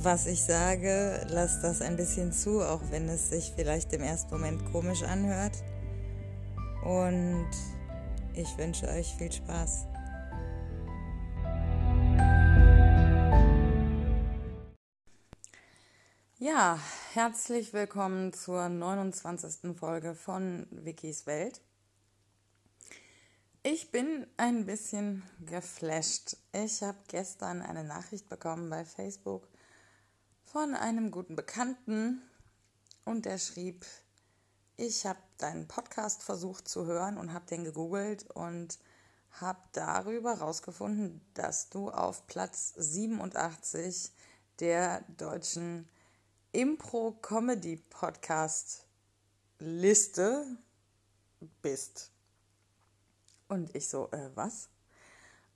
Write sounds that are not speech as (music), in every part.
was ich sage, lasst das ein bisschen zu, auch wenn es sich vielleicht im ersten Moment komisch anhört. Und ich wünsche euch viel Spaß. Ja, herzlich willkommen zur 29. Folge von Wikis Welt. Ich bin ein bisschen geflasht. Ich habe gestern eine Nachricht bekommen bei Facebook von einem guten Bekannten und der schrieb, ich habe deinen Podcast versucht zu hören und habe den gegoogelt und habe darüber herausgefunden, dass du auf Platz 87 der deutschen Impro-Comedy-Podcast-Liste bist. Und ich so, äh, was?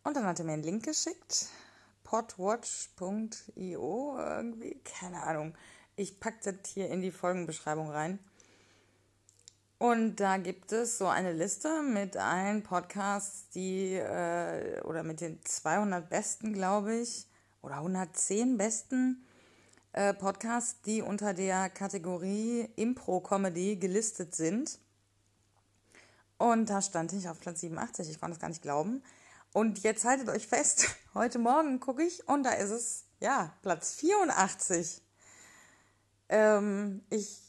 Und dann hat er mir einen Link geschickt podwatch.io irgendwie, keine Ahnung. Ich packe das hier in die Folgenbeschreibung rein. Und da gibt es so eine Liste mit allen Podcasts, die, äh, oder mit den 200 besten, glaube ich, oder 110 besten äh, Podcasts, die unter der Kategorie Impro-Comedy gelistet sind. Und da stand ich auf Platz 87, ich konnte es gar nicht glauben. Und jetzt haltet euch fest, (laughs) heute Morgen gucke ich und da ist es, ja, Platz 84. Ähm, ich,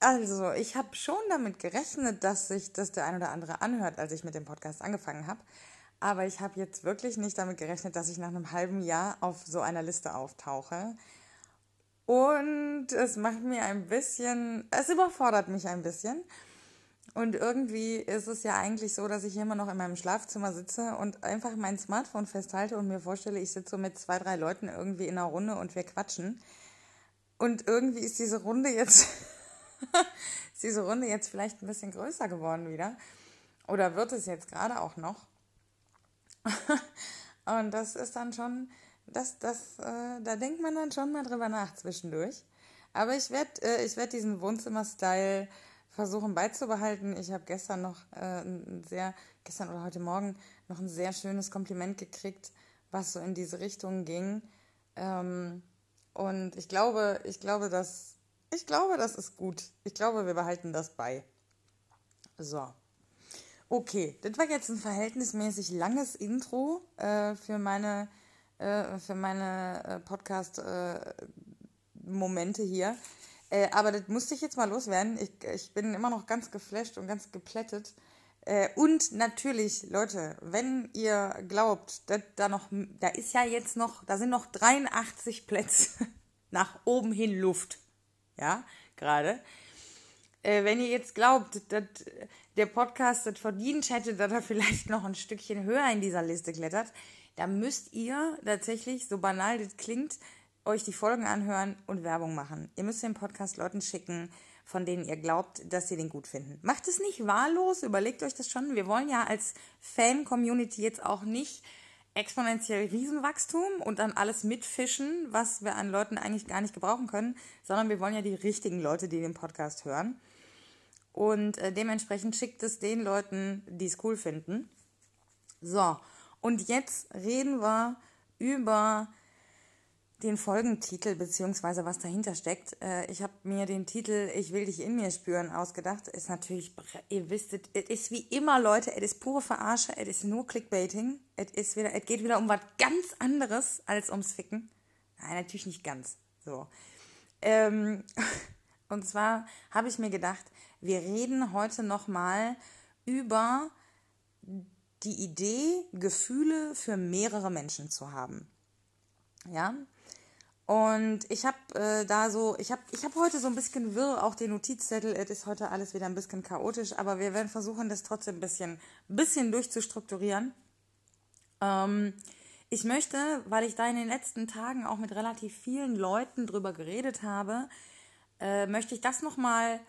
also, ich habe schon damit gerechnet, dass sich das der ein oder andere anhört, als ich mit dem Podcast angefangen habe. Aber ich habe jetzt wirklich nicht damit gerechnet, dass ich nach einem halben Jahr auf so einer Liste auftauche. Und es macht mir ein bisschen, es überfordert mich ein bisschen. Und irgendwie ist es ja eigentlich so, dass ich immer noch in meinem Schlafzimmer sitze und einfach mein Smartphone festhalte und mir vorstelle, ich sitze so mit zwei, drei Leuten irgendwie in einer Runde und wir quatschen. Und irgendwie ist diese Runde jetzt, (laughs) ist diese Runde jetzt vielleicht ein bisschen größer geworden wieder. Oder wird es jetzt gerade auch noch? (laughs) und das ist dann schon, das, das, äh, da denkt man dann schon mal drüber nach zwischendurch. Aber ich werde äh, ich werd diesen Wohnzimmer-Style versuchen beizubehalten. Ich habe gestern noch äh, ein sehr, gestern oder heute Morgen noch ein sehr schönes Kompliment gekriegt, was so in diese Richtung ging. Ähm, und ich glaube, ich glaube, dass, ich glaube, das ist gut. Ich glaube, wir behalten das bei. So. Okay, das war jetzt ein verhältnismäßig langes Intro äh, für meine, äh, für meine äh, Podcast-Momente äh, hier. Äh, aber das musste ich jetzt mal loswerden. Ich, ich bin immer noch ganz geflasht und ganz geplättet. Äh, und natürlich, Leute, wenn ihr glaubt, dass da noch, da ist ja jetzt noch, da sind noch 83 Plätze (laughs) nach oben hin Luft. Ja, gerade. Äh, wenn ihr jetzt glaubt, dass der Podcast das verdient hätte, dass er vielleicht noch ein Stückchen höher in dieser Liste klettert, dann müsst ihr tatsächlich, so banal das klingt, euch die Folgen anhören und Werbung machen. Ihr müsst den Podcast Leuten schicken, von denen ihr glaubt, dass sie den gut finden. Macht es nicht wahllos, überlegt euch das schon. Wir wollen ja als Fan-Community jetzt auch nicht exponentiell Riesenwachstum und dann alles mitfischen, was wir an Leuten eigentlich gar nicht gebrauchen können, sondern wir wollen ja die richtigen Leute, die den Podcast hören. Und äh, dementsprechend schickt es den Leuten, die es cool finden. So, und jetzt reden wir über den Folgentitel beziehungsweise was dahinter steckt. Äh, ich habe mir den Titel Ich will dich in mir spüren ausgedacht. Ist natürlich, ihr wisst, es ist wie immer, Leute, es ist pure Verarsche, es ist nur Clickbaiting. Es ist wieder, es geht wieder um was ganz anderes als ums Ficken. Nein, natürlich nicht ganz. So. Ähm, (laughs) und zwar habe ich mir gedacht, wir reden heute nochmal über die Idee, Gefühle für mehrere Menschen zu haben. Ja, und ich habe äh, da so, ich habe ich hab heute so ein bisschen wirr, auch den Notizzettel, es ist heute alles wieder ein bisschen chaotisch, aber wir werden versuchen, das trotzdem ein bisschen, bisschen durchzustrukturieren. Ähm, ich möchte, weil ich da in den letzten Tagen auch mit relativ vielen Leuten drüber geredet habe, äh, möchte ich das nochmal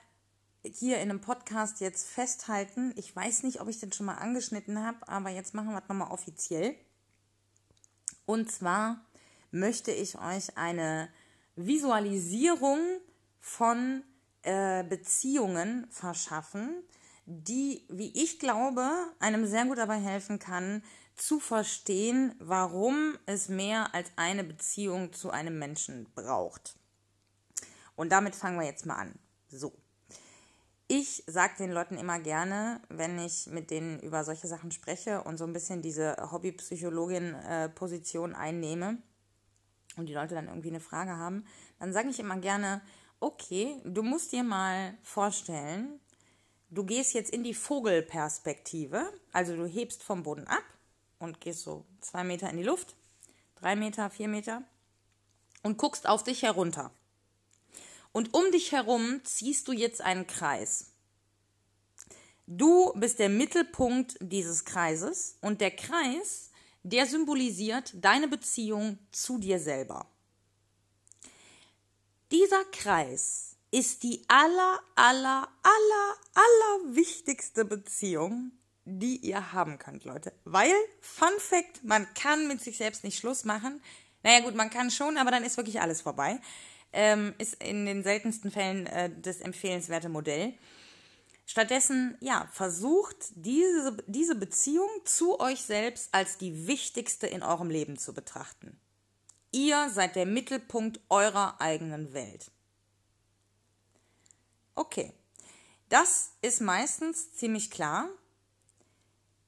hier in einem Podcast jetzt festhalten. Ich weiß nicht, ob ich den schon mal angeschnitten habe, aber jetzt machen wir es nochmal offiziell. Und zwar möchte ich euch eine Visualisierung von äh, Beziehungen verschaffen, die, wie ich glaube, einem sehr gut dabei helfen kann, zu verstehen, warum es mehr als eine Beziehung zu einem Menschen braucht. Und damit fangen wir jetzt mal an. So. Ich sage den Leuten immer gerne, wenn ich mit denen über solche Sachen spreche und so ein bisschen diese Hobbypsychologin-Position einnehme und die Leute dann irgendwie eine Frage haben, dann sage ich immer gerne, okay, du musst dir mal vorstellen, du gehst jetzt in die Vogelperspektive, also du hebst vom Boden ab und gehst so zwei Meter in die Luft, drei Meter, vier Meter und guckst auf dich herunter. Und um dich herum ziehst du jetzt einen Kreis. Du bist der Mittelpunkt dieses Kreises und der Kreis, der symbolisiert deine Beziehung zu dir selber. Dieser Kreis ist die aller, aller, aller, aller wichtigste Beziehung, die ihr haben könnt, Leute. Weil, Fun Fact, man kann mit sich selbst nicht Schluss machen. Naja gut, man kann schon, aber dann ist wirklich alles vorbei. Ähm, ist in den seltensten Fällen äh, das empfehlenswerte Modell. Stattdessen, ja, versucht diese, diese Beziehung zu euch selbst als die wichtigste in eurem Leben zu betrachten. Ihr seid der Mittelpunkt eurer eigenen Welt. Okay, das ist meistens ziemlich klar,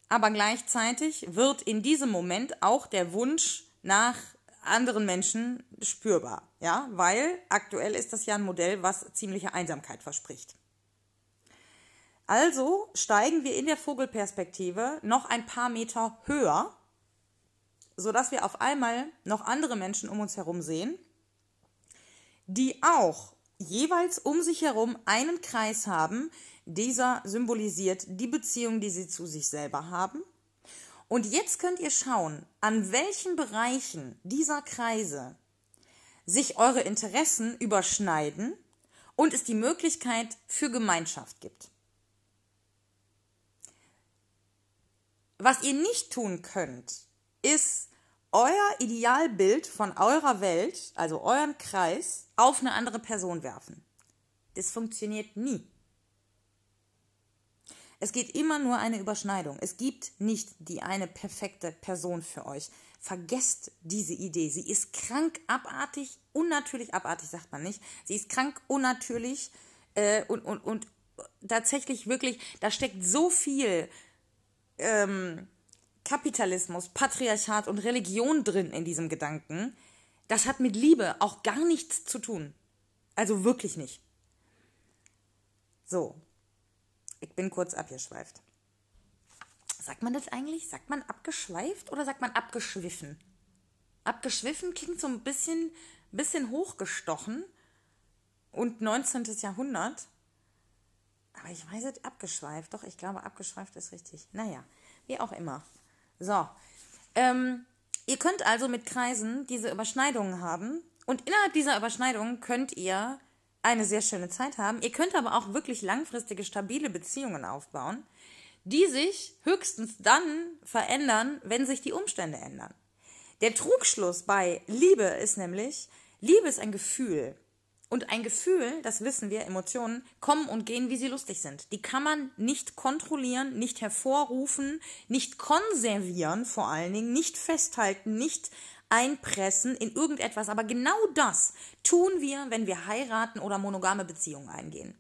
aber gleichzeitig wird in diesem Moment auch der Wunsch nach anderen Menschen spürbar, ja, weil aktuell ist das ja ein Modell, was ziemliche Einsamkeit verspricht. Also steigen wir in der Vogelperspektive noch ein paar Meter höher, sodass wir auf einmal noch andere Menschen um uns herum sehen, die auch jeweils um sich herum einen Kreis haben, dieser symbolisiert die Beziehung, die sie zu sich selber haben. Und jetzt könnt ihr schauen, an welchen Bereichen dieser Kreise sich eure Interessen überschneiden und es die Möglichkeit für Gemeinschaft gibt. Was ihr nicht tun könnt, ist euer Idealbild von eurer Welt, also euren Kreis, auf eine andere Person werfen. Das funktioniert nie. Es geht immer nur eine Überschneidung. Es gibt nicht die eine perfekte Person für euch. Vergesst diese Idee. Sie ist krank, abartig, unnatürlich, abartig sagt man nicht. Sie ist krank, unnatürlich äh, und, und, und tatsächlich wirklich, da steckt so viel ähm, Kapitalismus, Patriarchat und Religion drin in diesem Gedanken. Das hat mit Liebe auch gar nichts zu tun. Also wirklich nicht. So, ich bin kurz abgeschweift. Sagt man das eigentlich? Sagt man abgeschweift oder sagt man abgeschwiffen? Abgeschwiffen klingt so ein bisschen, bisschen hochgestochen und 19. Jahrhundert. Aber ich weiß es, abgeschweift. Doch, ich glaube, abgeschweift ist richtig. Naja, wie auch immer. So. Ähm, ihr könnt also mit Kreisen diese Überschneidungen haben. Und innerhalb dieser Überschneidungen könnt ihr eine sehr schöne Zeit haben. Ihr könnt aber auch wirklich langfristige, stabile Beziehungen aufbauen, die sich höchstens dann verändern, wenn sich die Umstände ändern. Der Trugschluss bei Liebe ist nämlich, Liebe ist ein Gefühl. Und ein Gefühl, das wissen wir, Emotionen kommen und gehen, wie sie lustig sind. Die kann man nicht kontrollieren, nicht hervorrufen, nicht konservieren vor allen Dingen, nicht festhalten, nicht einpressen in irgendetwas. Aber genau das tun wir, wenn wir heiraten oder monogame Beziehungen eingehen.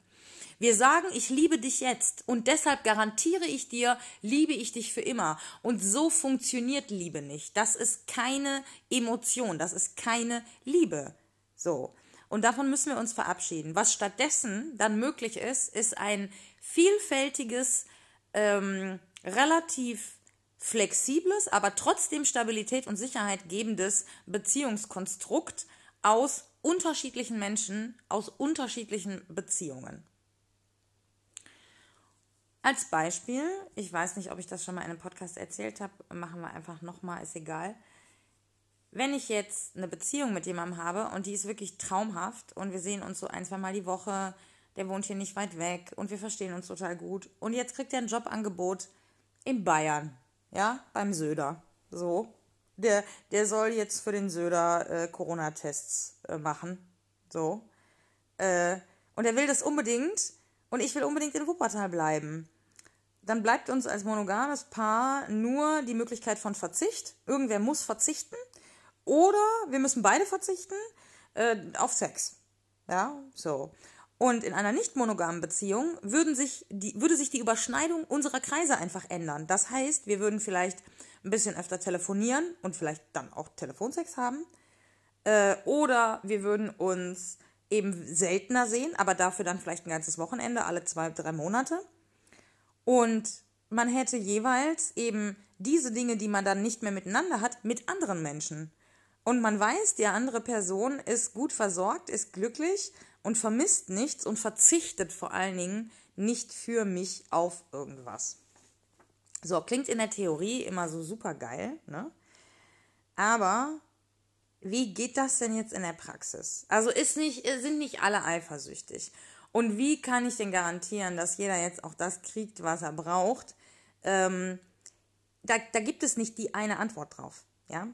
Wir sagen, ich liebe dich jetzt und deshalb garantiere ich dir, liebe ich dich für immer. Und so funktioniert Liebe nicht. Das ist keine Emotion, das ist keine Liebe. So. Und davon müssen wir uns verabschieden. Was stattdessen dann möglich ist, ist ein vielfältiges, ähm, relativ flexibles, aber trotzdem Stabilität und Sicherheit gebendes Beziehungskonstrukt aus unterschiedlichen Menschen, aus unterschiedlichen Beziehungen. Als Beispiel, ich weiß nicht, ob ich das schon mal in einem Podcast erzählt habe, machen wir einfach nochmal, ist egal. Wenn ich jetzt eine Beziehung mit jemandem habe und die ist wirklich traumhaft und wir sehen uns so ein, zwei Mal die Woche, der wohnt hier nicht weit weg und wir verstehen uns total gut. Und jetzt kriegt er ein Jobangebot in Bayern, ja, beim Söder. So. Der, der soll jetzt für den Söder äh, Corona-Tests äh, machen. So. Äh, und er will das unbedingt und ich will unbedingt in Wuppertal bleiben. Dann bleibt uns als monogames Paar nur die Möglichkeit von Verzicht. Irgendwer muss verzichten. Oder wir müssen beide verzichten äh, auf Sex. Ja, so. Und in einer nicht monogamen Beziehung würden sich die, würde sich die Überschneidung unserer Kreise einfach ändern. Das heißt, wir würden vielleicht ein bisschen öfter telefonieren und vielleicht dann auch Telefonsex haben. Äh, oder wir würden uns eben seltener sehen, aber dafür dann vielleicht ein ganzes Wochenende, alle zwei, drei Monate. Und man hätte jeweils eben diese Dinge, die man dann nicht mehr miteinander hat, mit anderen Menschen. Und man weiß, die andere Person ist gut versorgt, ist glücklich und vermisst nichts und verzichtet vor allen Dingen nicht für mich auf irgendwas. So, klingt in der Theorie immer so super geil, ne? Aber wie geht das denn jetzt in der Praxis? Also ist nicht, sind nicht alle eifersüchtig. Und wie kann ich denn garantieren, dass jeder jetzt auch das kriegt, was er braucht? Ähm, da, da gibt es nicht die eine Antwort drauf. Ja?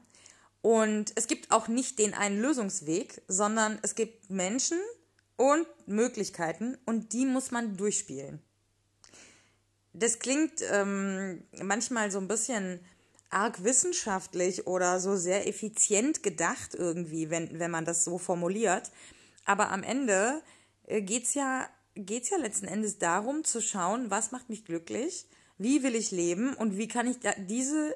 Und es gibt auch nicht den einen Lösungsweg, sondern es gibt Menschen, und Möglichkeiten und die muss man durchspielen. Das klingt ähm, manchmal so ein bisschen arg wissenschaftlich oder so sehr effizient gedacht irgendwie, wenn, wenn man das so formuliert. Aber am Ende äh, geht es ja, geht's ja letzten Endes darum zu schauen, was macht mich glücklich, wie will ich leben und wie kann ich diese,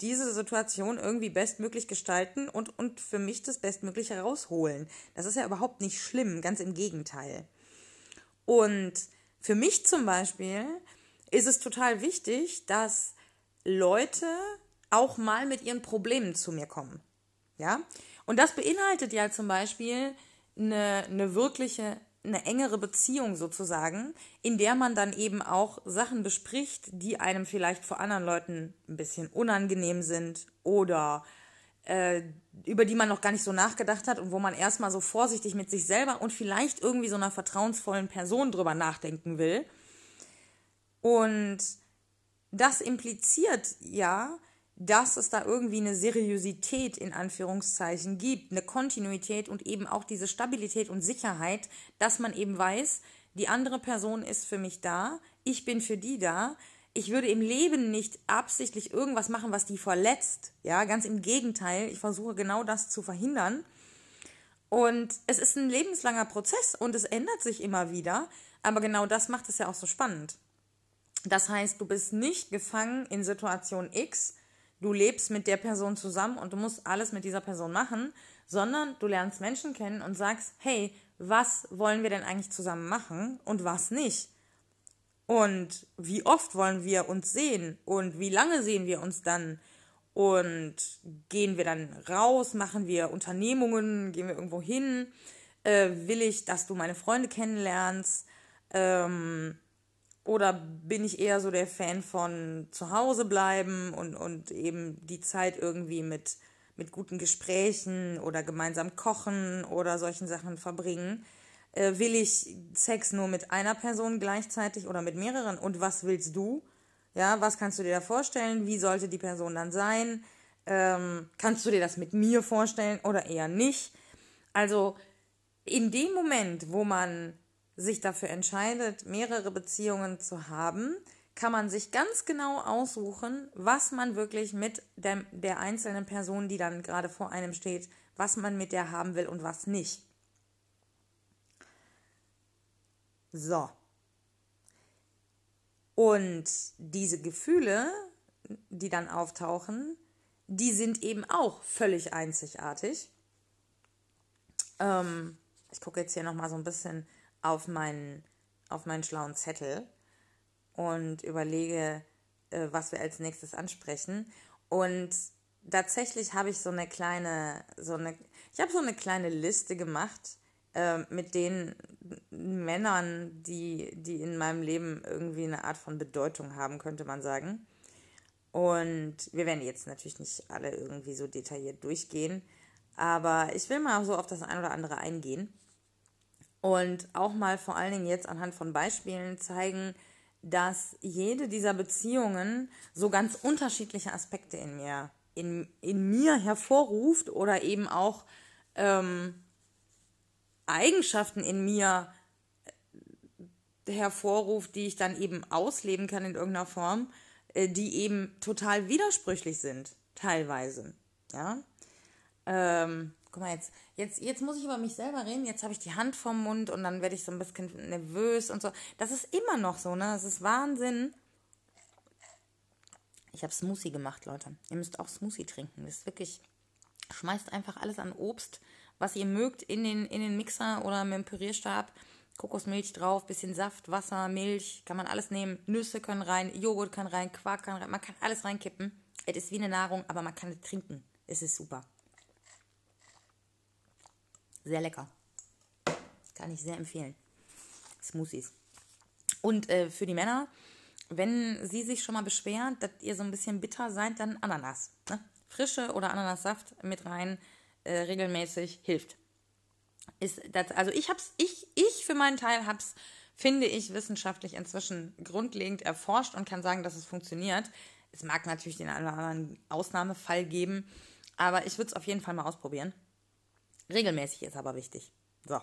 diese Situation irgendwie bestmöglich gestalten und, und für mich das Bestmögliche herausholen. Das ist ja überhaupt nicht schlimm, ganz im Gegenteil. Und für mich zum Beispiel ist es total wichtig, dass Leute auch mal mit ihren Problemen zu mir kommen. Ja? Und das beinhaltet ja zum Beispiel eine, eine wirkliche eine engere Beziehung sozusagen, in der man dann eben auch Sachen bespricht, die einem vielleicht vor anderen Leuten ein bisschen unangenehm sind oder äh, über die man noch gar nicht so nachgedacht hat und wo man erstmal so vorsichtig mit sich selber und vielleicht irgendwie so einer vertrauensvollen Person drüber nachdenken will. Und das impliziert ja, dass es da irgendwie eine Seriosität in Anführungszeichen gibt, eine Kontinuität und eben auch diese Stabilität und Sicherheit, dass man eben weiß, die andere Person ist für mich da, ich bin für die da. Ich würde im Leben nicht absichtlich irgendwas machen, was die verletzt. Ja, ganz im Gegenteil. Ich versuche genau das zu verhindern. Und es ist ein lebenslanger Prozess und es ändert sich immer wieder. Aber genau das macht es ja auch so spannend. Das heißt, du bist nicht gefangen in Situation X, du lebst mit der Person zusammen und du musst alles mit dieser Person machen, sondern du lernst Menschen kennen und sagst, hey, was wollen wir denn eigentlich zusammen machen und was nicht? Und wie oft wollen wir uns sehen und wie lange sehen wir uns dann? Und gehen wir dann raus, machen wir Unternehmungen, gehen wir irgendwo hin? Äh, will ich, dass du meine Freunde kennenlernst? Ähm, oder bin ich eher so der Fan von zu Hause bleiben und, und eben die Zeit irgendwie mit, mit guten Gesprächen oder gemeinsam kochen oder solchen Sachen verbringen? Äh, will ich Sex nur mit einer Person gleichzeitig oder mit mehreren? Und was willst du? Ja, was kannst du dir da vorstellen? Wie sollte die Person dann sein? Ähm, kannst du dir das mit mir vorstellen oder eher nicht? Also in dem Moment, wo man sich dafür entscheidet, mehrere Beziehungen zu haben, kann man sich ganz genau aussuchen, was man wirklich mit der, der einzelnen Person, die dann gerade vor einem steht, was man mit der haben will und was nicht. So. Und diese Gefühle, die dann auftauchen, die sind eben auch völlig einzigartig. Ähm, ich gucke jetzt hier nochmal so ein bisschen auf meinen, auf meinen schlauen Zettel und überlege, äh, was wir als nächstes ansprechen. Und tatsächlich habe ich so eine kleine, so eine, ich habe so eine kleine Liste gemacht äh, mit den Männern, die, die in meinem Leben irgendwie eine Art von Bedeutung haben, könnte man sagen. Und wir werden jetzt natürlich nicht alle irgendwie so detailliert durchgehen, aber ich will mal so auf das ein oder andere eingehen. Und auch mal vor allen Dingen jetzt anhand von Beispielen zeigen, dass jede dieser Beziehungen so ganz unterschiedliche Aspekte in mir, in, in mir hervorruft oder eben auch ähm, Eigenschaften in mir äh, hervorruft, die ich dann eben ausleben kann in irgendeiner Form, äh, die eben total widersprüchlich sind, teilweise. Ja. Ähm, guck mal, jetzt, jetzt, jetzt muss ich über mich selber reden, jetzt habe ich die Hand vom Mund und dann werde ich so ein bisschen nervös und so. Das ist immer noch so, ne? Das ist Wahnsinn. Ich habe Smoothie gemacht, Leute. Ihr müsst auch Smoothie trinken. Das ist wirklich, schmeißt einfach alles an Obst, was ihr mögt, in den, in den Mixer oder mit dem Pürierstab. Kokosmilch drauf, bisschen Saft, Wasser, Milch, kann man alles nehmen. Nüsse können rein, Joghurt kann rein, Quark kann rein. Man kann alles reinkippen. Es ist wie eine Nahrung, aber man kann es trinken. Es ist super. Sehr lecker. Kann ich sehr empfehlen. Smoothies. Und äh, für die Männer, wenn sie sich schon mal beschweren, dass ihr so ein bisschen bitter seid, dann Ananas. Ne? Frische oder Ananassaft mit rein, äh, regelmäßig hilft. Ist das, also ich hab's, ich, ich für meinen Teil hab's, finde ich, wissenschaftlich inzwischen grundlegend erforscht und kann sagen, dass es funktioniert. Es mag natürlich den einen oder anderen Ausnahmefall geben, aber ich würde es auf jeden Fall mal ausprobieren. Regelmäßig ist aber wichtig. So,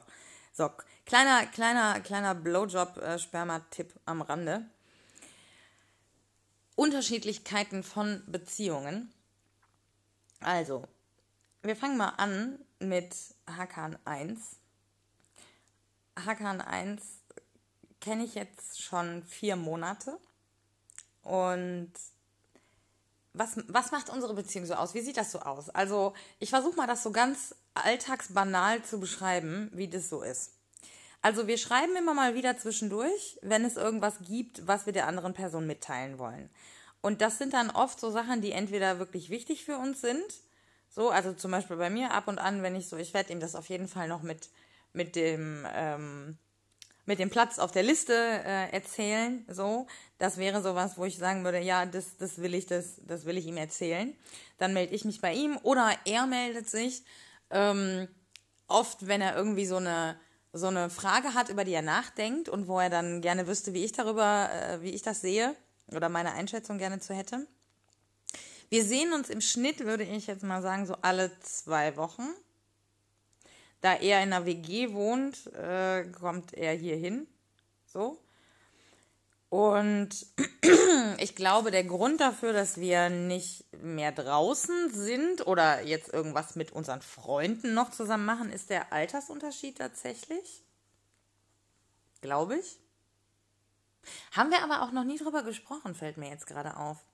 so kleiner, kleiner, kleiner Blowjob-Sperma-Tipp am Rande. Unterschiedlichkeiten von Beziehungen. Also, wir fangen mal an mit Hakan 1. Hakan 1 kenne ich jetzt schon vier Monate. Und was, was macht unsere Beziehung so aus? Wie sieht das so aus? Also, ich versuche mal das so ganz alltagsbanal zu beschreiben, wie das so ist. Also, wir schreiben immer mal wieder zwischendurch, wenn es irgendwas gibt, was wir der anderen Person mitteilen wollen. Und das sind dann oft so Sachen, die entweder wirklich wichtig für uns sind. So, also zum Beispiel bei mir ab und an, wenn ich so, ich werde ihm das auf jeden Fall noch mit, mit dem, ähm, mit dem Platz auf der Liste äh, erzählen. So, das wäre sowas, wo ich sagen würde, ja, das, das will ich, das, das will ich ihm erzählen. Dann melde ich mich bei ihm oder er meldet sich. Ähm, oft, wenn er irgendwie so eine so eine Frage hat, über die er nachdenkt und wo er dann gerne wüsste, wie ich darüber, äh, wie ich das sehe oder meine Einschätzung gerne zu hätte. Wir sehen uns im Schnitt, würde ich jetzt mal sagen, so alle zwei Wochen. Da er in einer WG wohnt, äh, kommt er hier hin. So. Und (clears throat) ich glaube, der Grund dafür, dass wir nicht mehr draußen sind oder jetzt irgendwas mit unseren Freunden noch zusammen machen, ist der Altersunterschied tatsächlich. Glaube ich. Haben wir aber auch noch nie drüber gesprochen, fällt mir jetzt gerade auf.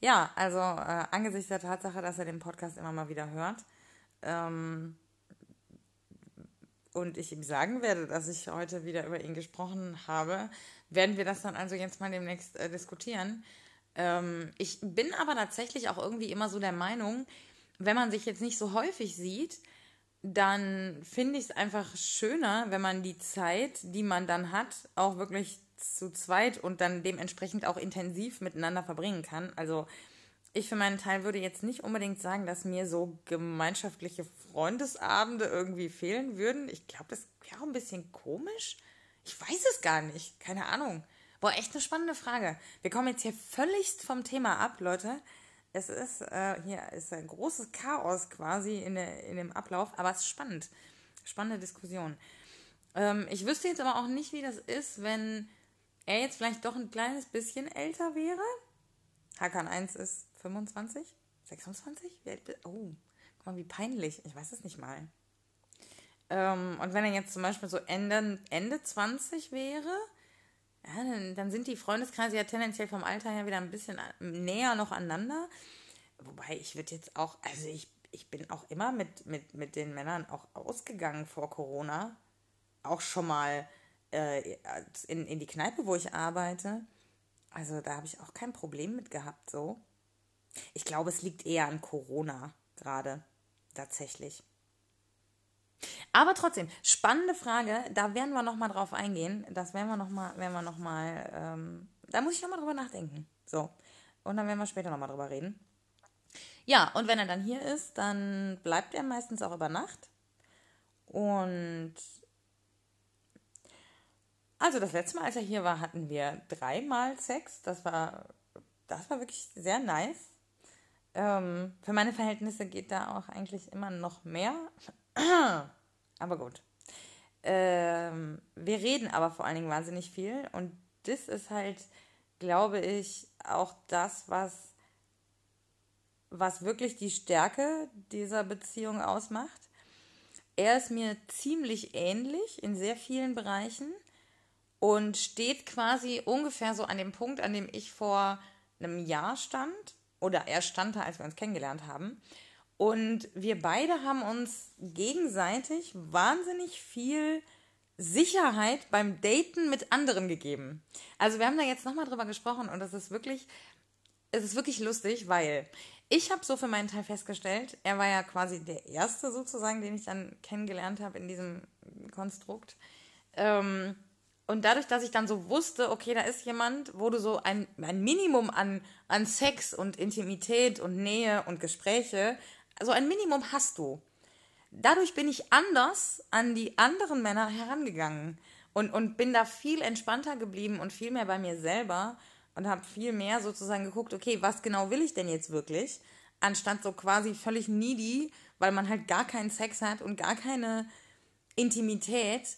Ja, also äh, angesichts der Tatsache, dass er den Podcast immer mal wieder hört, ähm, und ich ihm sagen werde, dass ich heute wieder über ihn gesprochen habe, werden wir das dann also jetzt mal demnächst äh, diskutieren. Ähm, ich bin aber tatsächlich auch irgendwie immer so der Meinung, wenn man sich jetzt nicht so häufig sieht, dann finde ich es einfach schöner, wenn man die Zeit, die man dann hat, auch wirklich zu zweit und dann dementsprechend auch intensiv miteinander verbringen kann. Also ich für meinen Teil würde jetzt nicht unbedingt sagen, dass mir so gemeinschaftliche Freundesabende irgendwie fehlen würden. Ich glaube, das wäre auch ein bisschen komisch. Ich weiß es gar nicht. Keine Ahnung. Boah, echt eine spannende Frage. Wir kommen jetzt hier völligst vom Thema ab, Leute. Es ist, äh, hier ist ein großes Chaos quasi in, der, in dem Ablauf, aber es ist spannend. Spannende Diskussion. Ähm, ich wüsste jetzt aber auch nicht, wie das ist, wenn er jetzt vielleicht doch ein kleines bisschen älter wäre. Hakan 1 ist 25? 26? Oh, guck mal, wie peinlich. Ich weiß es nicht mal. Ähm, und wenn er jetzt zum Beispiel so Ende, Ende 20 wäre, ja, dann, dann sind die Freundeskreise ja tendenziell vom Alter her wieder ein bisschen näher noch aneinander. Wobei ich würde jetzt auch, also ich, ich bin auch immer mit, mit, mit den Männern auch ausgegangen vor Corona. Auch schon mal äh, in, in die Kneipe, wo ich arbeite. Also da habe ich auch kein Problem mit gehabt, so. Ich glaube, es liegt eher an Corona gerade, tatsächlich. Aber trotzdem, spannende Frage, da werden wir nochmal drauf eingehen. Das werden wir nochmal, werden wir noch mal, ähm, da muss ich nochmal drüber nachdenken. So. Und dann werden wir später nochmal drüber reden. Ja, und wenn er dann hier ist, dann bleibt er meistens auch über Nacht. Und also das letzte Mal, als er hier war, hatten wir dreimal Sex. Das war, das war wirklich sehr nice. Ähm, für meine Verhältnisse geht da auch eigentlich immer noch mehr. (clears throat) aber gut. Ähm, wir reden aber vor allen Dingen wahnsinnig viel und das ist halt, glaube ich, auch das, was, was wirklich die Stärke dieser Beziehung ausmacht. Er ist mir ziemlich ähnlich in sehr vielen Bereichen und steht quasi ungefähr so an dem Punkt, an dem ich vor einem Jahr stand. Oder er stand da, als wir uns kennengelernt haben. Und wir beide haben uns gegenseitig wahnsinnig viel Sicherheit beim Daten mit anderen gegeben. Also wir haben da jetzt nochmal drüber gesprochen und das ist wirklich, es ist wirklich lustig, weil ich habe so für meinen Teil festgestellt, er war ja quasi der Erste sozusagen, den ich dann kennengelernt habe in diesem Konstrukt. Ähm, und dadurch, dass ich dann so wusste, okay, da ist jemand, wo du so ein, ein Minimum an, an Sex und Intimität und Nähe und Gespräche also ein Minimum hast du. Dadurch bin ich anders an die anderen Männer herangegangen und, und bin da viel entspannter geblieben und viel mehr bei mir selber und habe viel mehr sozusagen geguckt, okay, was genau will ich denn jetzt wirklich? Anstatt so quasi völlig needy, weil man halt gar keinen Sex hat und gar keine Intimität,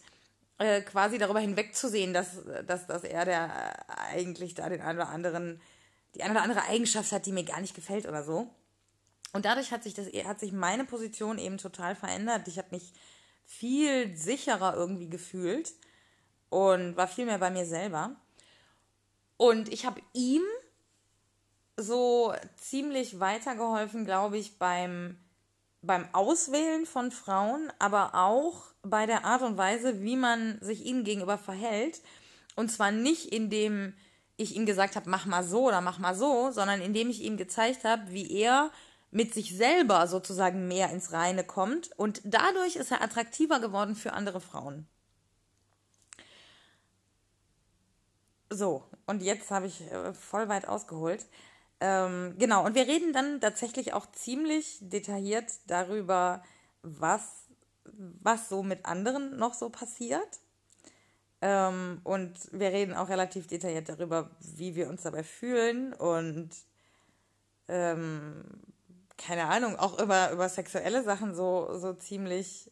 äh, quasi darüber hinwegzusehen, dass, dass, dass er der äh, eigentlich da den einen oder anderen, die eine oder andere Eigenschaft hat, die mir gar nicht gefällt oder so. Und dadurch hat sich, das, hat sich meine Position eben total verändert. Ich habe mich viel sicherer irgendwie gefühlt und war viel mehr bei mir selber. Und ich habe ihm so ziemlich weitergeholfen, glaube ich, beim, beim Auswählen von Frauen, aber auch bei der Art und Weise, wie man sich ihnen gegenüber verhält. Und zwar nicht indem ich ihm gesagt habe, mach mal so oder mach mal so, sondern indem ich ihm gezeigt habe, wie er mit sich selber sozusagen mehr ins Reine kommt und dadurch ist er attraktiver geworden für andere Frauen. So, und jetzt habe ich äh, voll weit ausgeholt. Ähm, genau, und wir reden dann tatsächlich auch ziemlich detailliert darüber, was, was so mit anderen noch so passiert. Ähm, und wir reden auch relativ detailliert darüber, wie wir uns dabei fühlen und ähm, keine Ahnung, auch über, über sexuelle Sachen so, so ziemlich,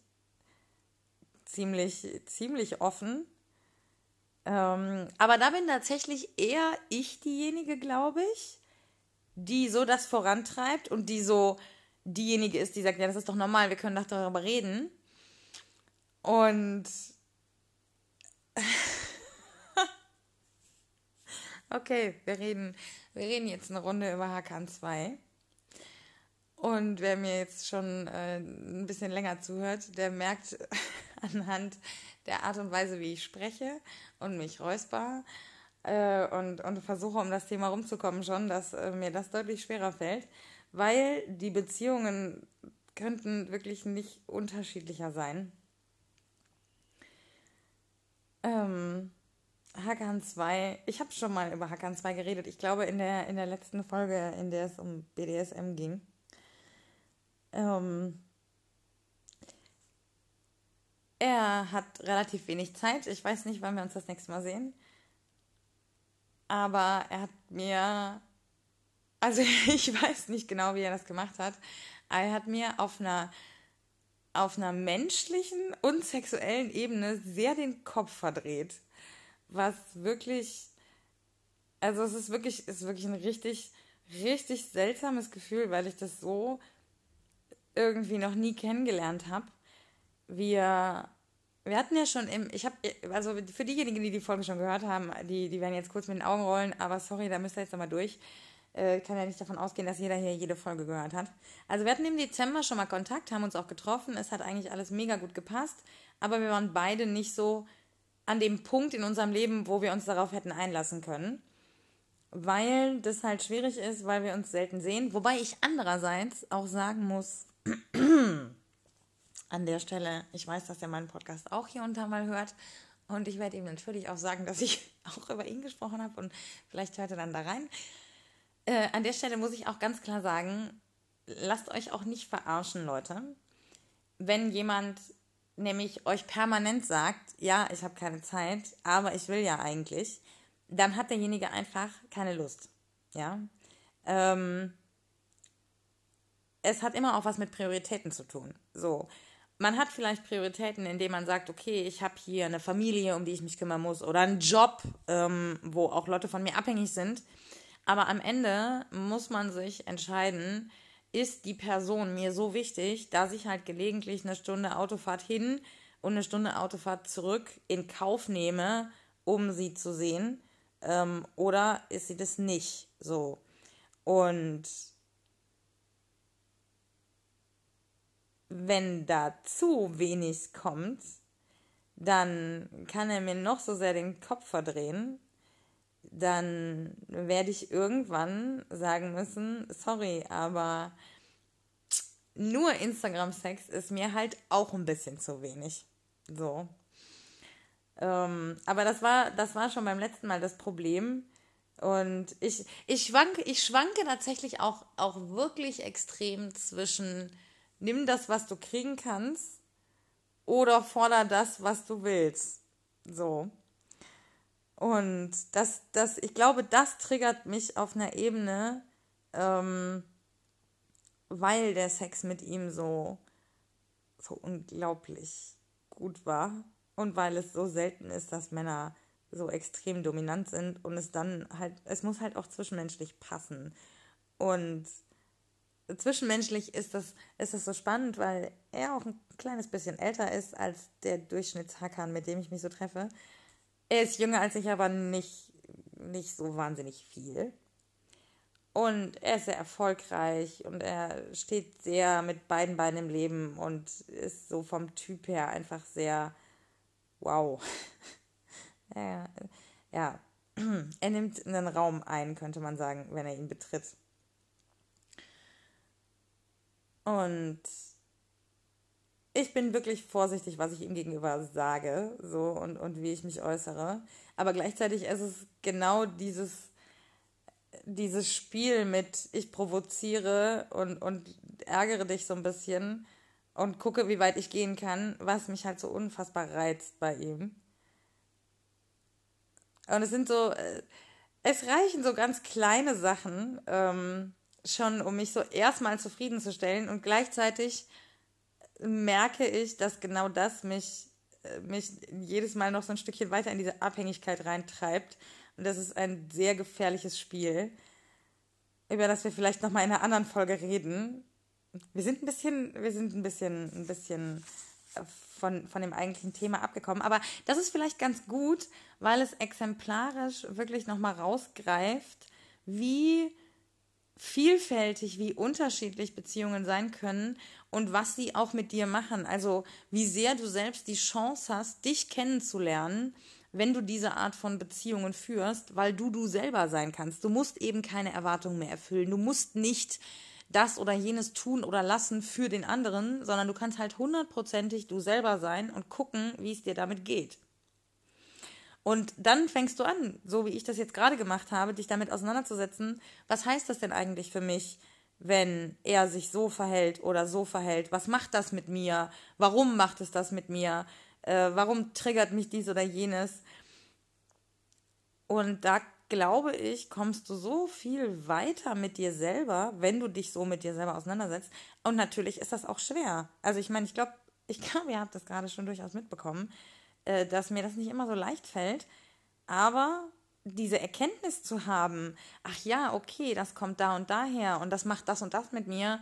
ziemlich, ziemlich offen. Ähm, aber da bin tatsächlich eher ich diejenige, glaube ich, die so das vorantreibt und die so diejenige ist, die sagt, ja, das ist doch normal, wir können doch darüber reden. Und okay, wir reden, wir reden jetzt eine Runde über Hakan 2. Und wer mir jetzt schon äh, ein bisschen länger zuhört, der merkt (laughs) anhand der Art und Weise, wie ich spreche und mich räusper äh, und, und versuche, um das Thema rumzukommen schon, dass äh, mir das deutlich schwerer fällt, weil die Beziehungen könnten wirklich nicht unterschiedlicher sein. Ähm, Hakan 2, ich habe schon mal über Hakan 2 geredet. Ich glaube in der, in der letzten Folge, in der es um BDSM ging. Ähm, er hat relativ wenig Zeit. Ich weiß nicht, wann wir uns das nächste Mal sehen. Aber er hat mir, also (laughs) ich weiß nicht genau, wie er das gemacht hat. Er hat mir auf einer, auf einer menschlichen und sexuellen Ebene sehr den Kopf verdreht. Was wirklich, also es ist wirklich, ist wirklich ein richtig, richtig seltsames Gefühl, weil ich das so irgendwie noch nie kennengelernt habe. Wir, wir hatten ja schon im, ich habe, also für diejenigen, die die Folge schon gehört haben, die, die werden jetzt kurz mit den Augen rollen, aber sorry, da müsst ihr jetzt nochmal durch. Äh, kann ja nicht davon ausgehen, dass jeder hier jede Folge gehört hat. Also wir hatten im Dezember schon mal Kontakt, haben uns auch getroffen, es hat eigentlich alles mega gut gepasst, aber wir waren beide nicht so an dem Punkt in unserem Leben, wo wir uns darauf hätten einlassen können weil das halt schwierig ist, weil wir uns selten sehen. Wobei ich andererseits auch sagen muss, (clears throat) an der Stelle, ich weiß, dass er meinen Podcast auch hier und da mal hört. Und ich werde ihm natürlich auch sagen, dass ich (laughs) auch über ihn gesprochen habe und vielleicht hört er dann da rein. Äh, an der Stelle muss ich auch ganz klar sagen, lasst euch auch nicht verarschen, Leute. Wenn jemand nämlich euch permanent sagt, ja, ich habe keine Zeit, aber ich will ja eigentlich, dann hat derjenige einfach keine Lust. Ja. Ähm, es hat immer auch was mit Prioritäten zu tun. So. Man hat vielleicht Prioritäten, indem man sagt, okay, ich habe hier eine Familie, um die ich mich kümmern muss, oder einen Job, ähm, wo auch Leute von mir abhängig sind. Aber am Ende muss man sich entscheiden, ist die Person mir so wichtig, dass ich halt gelegentlich eine Stunde Autofahrt hin und eine Stunde Autofahrt zurück in Kauf nehme, um sie zu sehen, ähm, oder ist sie das nicht so? Und wenn da zu wenig kommt, dann kann er mir noch so sehr den Kopf verdrehen, dann werde ich irgendwann sagen müssen, sorry, aber nur Instagram-Sex ist mir halt auch ein bisschen zu wenig. So. Ähm, aber das war, das war schon beim letzten Mal das Problem. Und ich, ich, schwanke, ich schwanke tatsächlich auch, auch wirklich extrem zwischen nimm das, was du kriegen kannst, oder forder das, was du willst. So. Und das, das, ich glaube, das triggert mich auf einer Ebene, ähm, weil der Sex mit ihm so, so unglaublich gut war und weil es so selten ist, dass Männer so extrem dominant sind und es dann halt, es muss halt auch zwischenmenschlich passen. Und zwischenmenschlich ist das, ist das so spannend, weil er auch ein kleines bisschen älter ist als der Durchschnittshackern, mit dem ich mich so treffe. Er ist jünger als ich, aber nicht, nicht so wahnsinnig viel. Und er ist sehr erfolgreich und er steht sehr mit beiden Beinen im Leben und ist so vom Typ her einfach sehr wow. (laughs) ja, ja, (clears throat) er nimmt einen Raum ein, könnte man sagen, wenn er ihn betritt. Und ich bin wirklich vorsichtig, was ich ihm gegenüber sage, so und, und wie ich mich äußere. Aber gleichzeitig ist es genau dieses, dieses Spiel mit ich provoziere und, und ärgere dich so ein bisschen und gucke, wie weit ich gehen kann, was mich halt so unfassbar reizt bei ihm. Und es sind so, äh, es reichen so ganz kleine Sachen ähm, schon, um mich so erstmal zufriedenzustellen und gleichzeitig merke ich, dass genau das mich, äh, mich jedes Mal noch so ein Stückchen weiter in diese Abhängigkeit reintreibt. Und das ist ein sehr gefährliches Spiel, über das wir vielleicht nochmal in einer anderen Folge reden. Wir sind ein bisschen, wir sind ein bisschen, ein bisschen äh, von, von dem eigentlichen Thema abgekommen. Aber das ist vielleicht ganz gut, weil es exemplarisch wirklich nochmal rausgreift, wie vielfältig, wie unterschiedlich Beziehungen sein können und was sie auch mit dir machen. Also wie sehr du selbst die Chance hast, dich kennenzulernen, wenn du diese Art von Beziehungen führst, weil du du selber sein kannst. Du musst eben keine Erwartungen mehr erfüllen. Du musst nicht das oder jenes tun oder lassen für den anderen, sondern du kannst halt hundertprozentig du selber sein und gucken, wie es dir damit geht. Und dann fängst du an, so wie ich das jetzt gerade gemacht habe, dich damit auseinanderzusetzen, was heißt das denn eigentlich für mich, wenn er sich so verhält oder so verhält? Was macht das mit mir? Warum macht es das mit mir? Äh, warum triggert mich dies oder jenes? Und da glaube ich, kommst du so viel weiter mit dir selber, wenn du dich so mit dir selber auseinandersetzt. Und natürlich ist das auch schwer. Also ich meine, ich glaube, ich (laughs) glaube, ihr habt das gerade schon durchaus mitbekommen äh, dass mir das nicht immer so leicht fällt. Aber diese Erkenntnis zu haben, ach ja, okay, das kommt da und daher und das macht das und das mit mir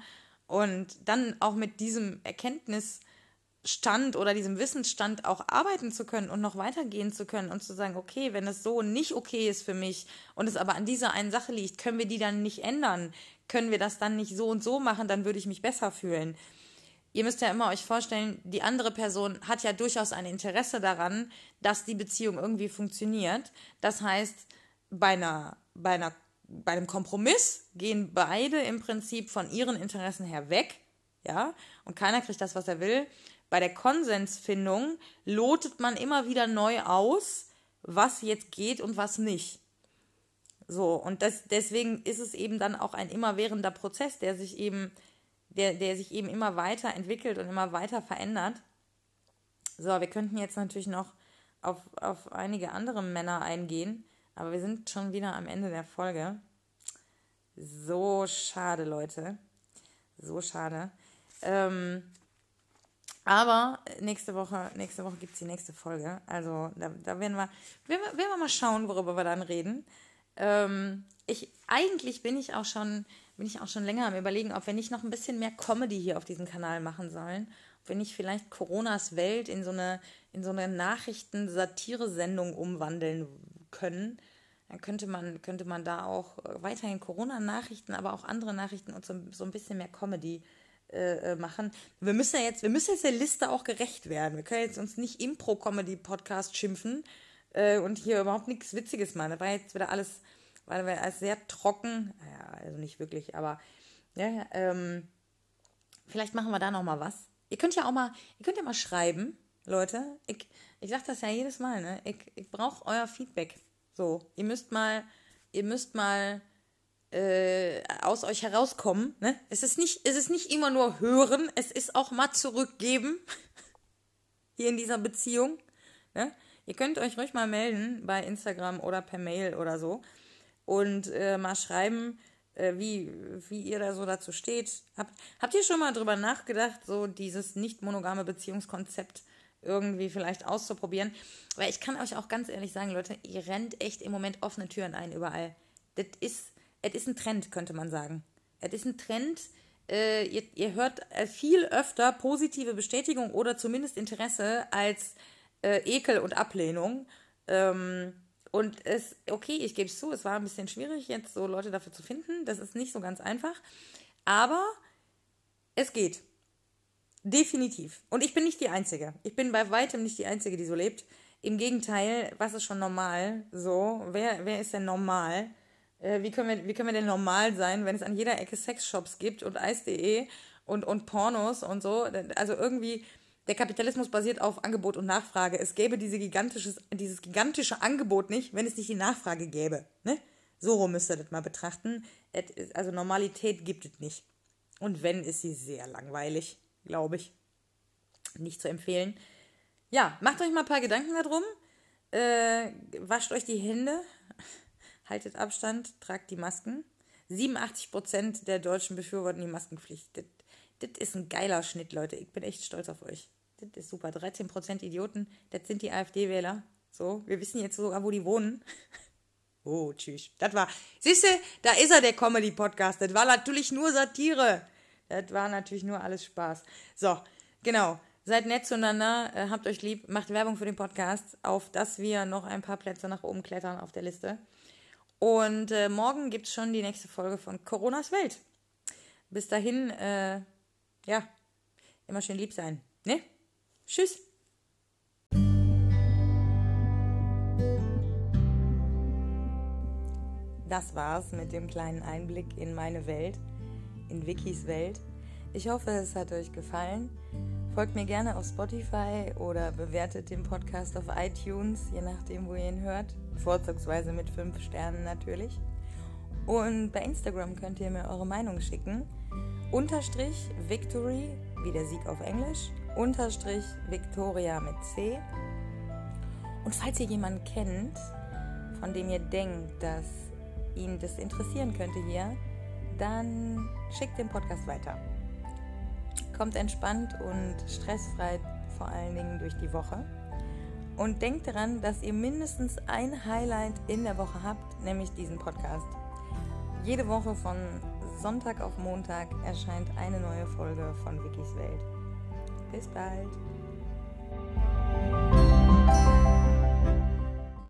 und dann auch mit diesem Erkenntnisstand oder diesem Wissensstand auch arbeiten zu können und noch weitergehen zu können und zu sagen, okay, wenn es so nicht okay ist für mich und es aber an dieser einen Sache liegt, können wir die dann nicht ändern? Können wir das dann nicht so und so machen, dann würde ich mich besser fühlen ihr müsst ja immer euch vorstellen, die andere Person hat ja durchaus ein Interesse daran, dass die Beziehung irgendwie funktioniert. Das heißt, bei einer, bei einer, bei einem Kompromiss gehen beide im Prinzip von ihren Interessen her weg, ja, und keiner kriegt das, was er will. Bei der Konsensfindung lotet man immer wieder neu aus, was jetzt geht und was nicht. So, und das, deswegen ist es eben dann auch ein immerwährender Prozess, der sich eben der, der sich eben immer weiter entwickelt und immer weiter verändert. So, wir könnten jetzt natürlich noch auf, auf einige andere Männer eingehen, aber wir sind schon wieder am Ende der Folge. So schade, Leute. So schade. Ähm, aber nächste Woche, nächste Woche gibt es die nächste Folge. Also da, da werden, wir, werden, wir, werden wir mal schauen, worüber wir dann reden. Ähm, ich, eigentlich bin ich auch schon, bin ich auch schon länger am überlegen, ob wir nicht noch ein bisschen mehr Comedy hier auf diesem Kanal machen sollen. Ob wir nicht vielleicht Coronas Welt in so eine, in so eine Nachrichten-Satire-Sendung umwandeln können. Dann könnte man, könnte man da auch weiterhin Corona-Nachrichten, aber auch andere Nachrichten und so, so ein bisschen mehr Comedy äh, äh, machen. Wir müssen ja jetzt, wir müssen jetzt der Liste auch gerecht werden. Wir können jetzt uns nicht Impro-Comedy-Podcast schimpfen äh, und hier überhaupt nichts Witziges machen. Da war jetzt wieder alles, war alles sehr trocken. Ja, also nicht wirklich, aber ja, ähm, vielleicht machen wir da noch mal was. Ihr könnt ja auch mal, ihr könnt ja mal schreiben, Leute. Ich, ich sag das ja jedes Mal, ne? Ich, ich brauche euer Feedback. So, ihr müsst mal, ihr müsst mal äh, aus euch herauskommen. Ne? Es, ist nicht, es ist nicht immer nur hören, es ist auch mal zurückgeben. (laughs) Hier in dieser Beziehung. Ne? Ihr könnt euch ruhig mal melden bei Instagram oder per Mail oder so und äh, mal schreiben, äh, wie, wie ihr da so dazu steht. Habt, habt ihr schon mal drüber nachgedacht, so dieses nicht monogame Beziehungskonzept irgendwie vielleicht auszuprobieren? Weil ich kann euch auch ganz ehrlich sagen, Leute, ihr rennt echt im Moment offene Türen ein überall. Das ist es ist ein Trend, könnte man sagen. Es ist ein Trend, äh, ihr, ihr, hört äh, viel öfter positive Bestätigung oder zumindest Interesse als äh, Ekel und Ablehnung. Ähm, und es, okay, ich gebe es zu, es war ein bisschen schwierig, jetzt so Leute dafür zu finden. Das ist nicht so ganz einfach. Aber es geht. Definitiv. Und ich bin nicht die Einzige. Ich bin bei weitem nicht die Einzige, die so lebt. Im Gegenteil, was ist schon normal? So, wer, wer ist denn normal? Äh, wie, können wir, wie können wir denn normal sein, wenn es an jeder Ecke Sexshops gibt und Eis.de und, und Pornos und so? Also irgendwie, der Kapitalismus basiert auf Angebot und Nachfrage. Es gäbe diese dieses gigantische Angebot nicht, wenn es nicht die Nachfrage gäbe. Ne? So rum müsst ihr das mal betrachten. Also Normalität gibt es nicht. Und wenn, ist sie sehr langweilig, glaube ich. Nicht zu empfehlen. Ja, macht euch mal ein paar Gedanken darum. Äh, wascht euch die Hände (laughs) haltet Abstand, tragt die Masken. 87 Prozent der Deutschen befürworten die Maskenpflicht. Das, das ist ein geiler Schnitt, Leute. Ich bin echt stolz auf euch. Das ist super. 13 Prozent Idioten, das sind die AfD-Wähler. So, wir wissen jetzt sogar, wo die wohnen. (laughs) Oh, tschüss. Das war, siehste, da ist er, der Comedy-Podcast. Das war natürlich nur Satire. Das war natürlich nur alles Spaß. So, genau. Seid nett zueinander, äh, habt euch lieb, macht Werbung für den Podcast, auf dass wir noch ein paar Plätze nach oben klettern auf der Liste. Und äh, morgen gibt es schon die nächste Folge von Coronas Welt. Bis dahin, äh, ja, immer schön lieb sein. Ne? Tschüss. Das war's mit dem kleinen Einblick in meine Welt, in Wikis Welt. Ich hoffe, es hat euch gefallen. Folgt mir gerne auf Spotify oder bewertet den Podcast auf iTunes, je nachdem, wo ihr ihn hört. Vorzugsweise mit 5 Sternen natürlich. Und bei Instagram könnt ihr mir eure Meinung schicken. Unterstrich Victory, wie der Sieg auf Englisch. Unterstrich Victoria mit C. Und falls ihr jemanden kennt, von dem ihr denkt, dass ihn das interessieren könnte hier, dann schickt den Podcast weiter. Kommt entspannt und stressfrei vor allen Dingen durch die Woche. Und denkt daran, dass ihr mindestens ein Highlight in der Woche habt, nämlich diesen Podcast. Jede Woche von Sonntag auf Montag erscheint eine neue Folge von Wikis Welt. Bis bald!